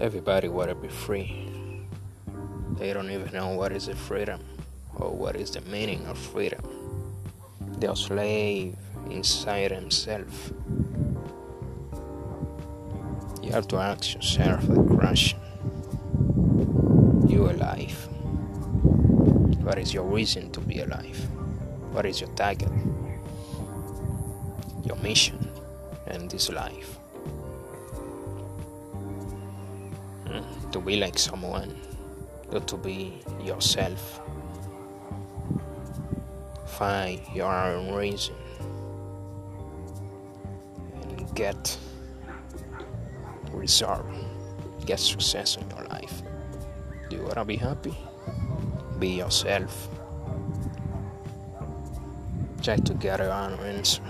Everybody wanna be free. They don't even know what is freedom or what is the meaning of freedom. They're slave inside themselves. You have to ask yourself the question You alive? What is your reason to be alive? What is your target? Your mission in this life? To be like someone, or to be yourself. Find your own reason and get result, get success in your life. Do you wanna be happy? Be yourself. Try to get your own answer.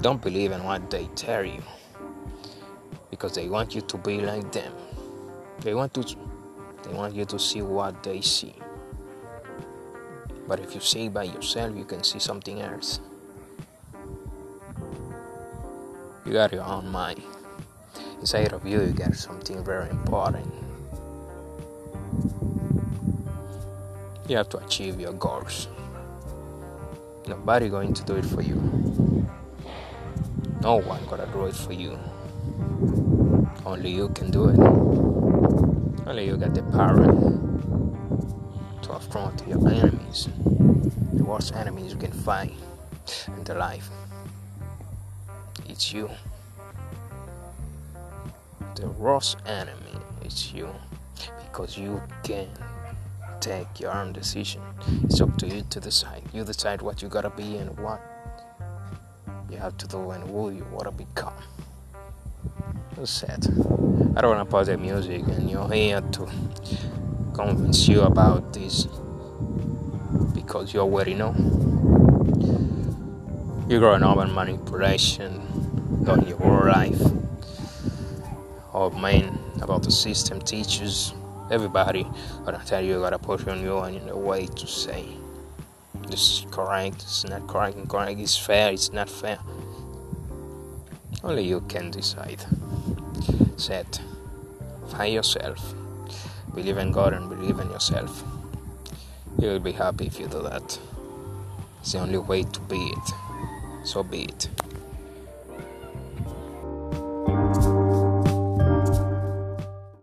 Don't believe in what they tell you because they want you to be like them. They want to they want you to see what they see. But if you see by yourself, you can see something else. You got your own mind. Inside of you, you got something very important. You have to achieve your goals. Nobody going to do it for you. No one gonna do it for you. Only you can do it. Only you got the power to affront your enemies. The worst enemies you can find in the life. It's you. The worst enemy is you because you can take your own decision. It's up to you to decide. You decide what you gotta be and what you have to do and who you wanna become. Sad. I don't wanna pause the music and you're here to convince you about this because you already know. You're growing up in manipulation on your whole life. Or man about the system teachers everybody gonna tell you gotta push on you and in a way to say this is correct, it's not correct, incorrect, it's fair, it's not fair. Only you can decide. Set. Find yourself. Believe in God and believe in yourself. You will be happy if you do that. It's the only way to be it. So be it.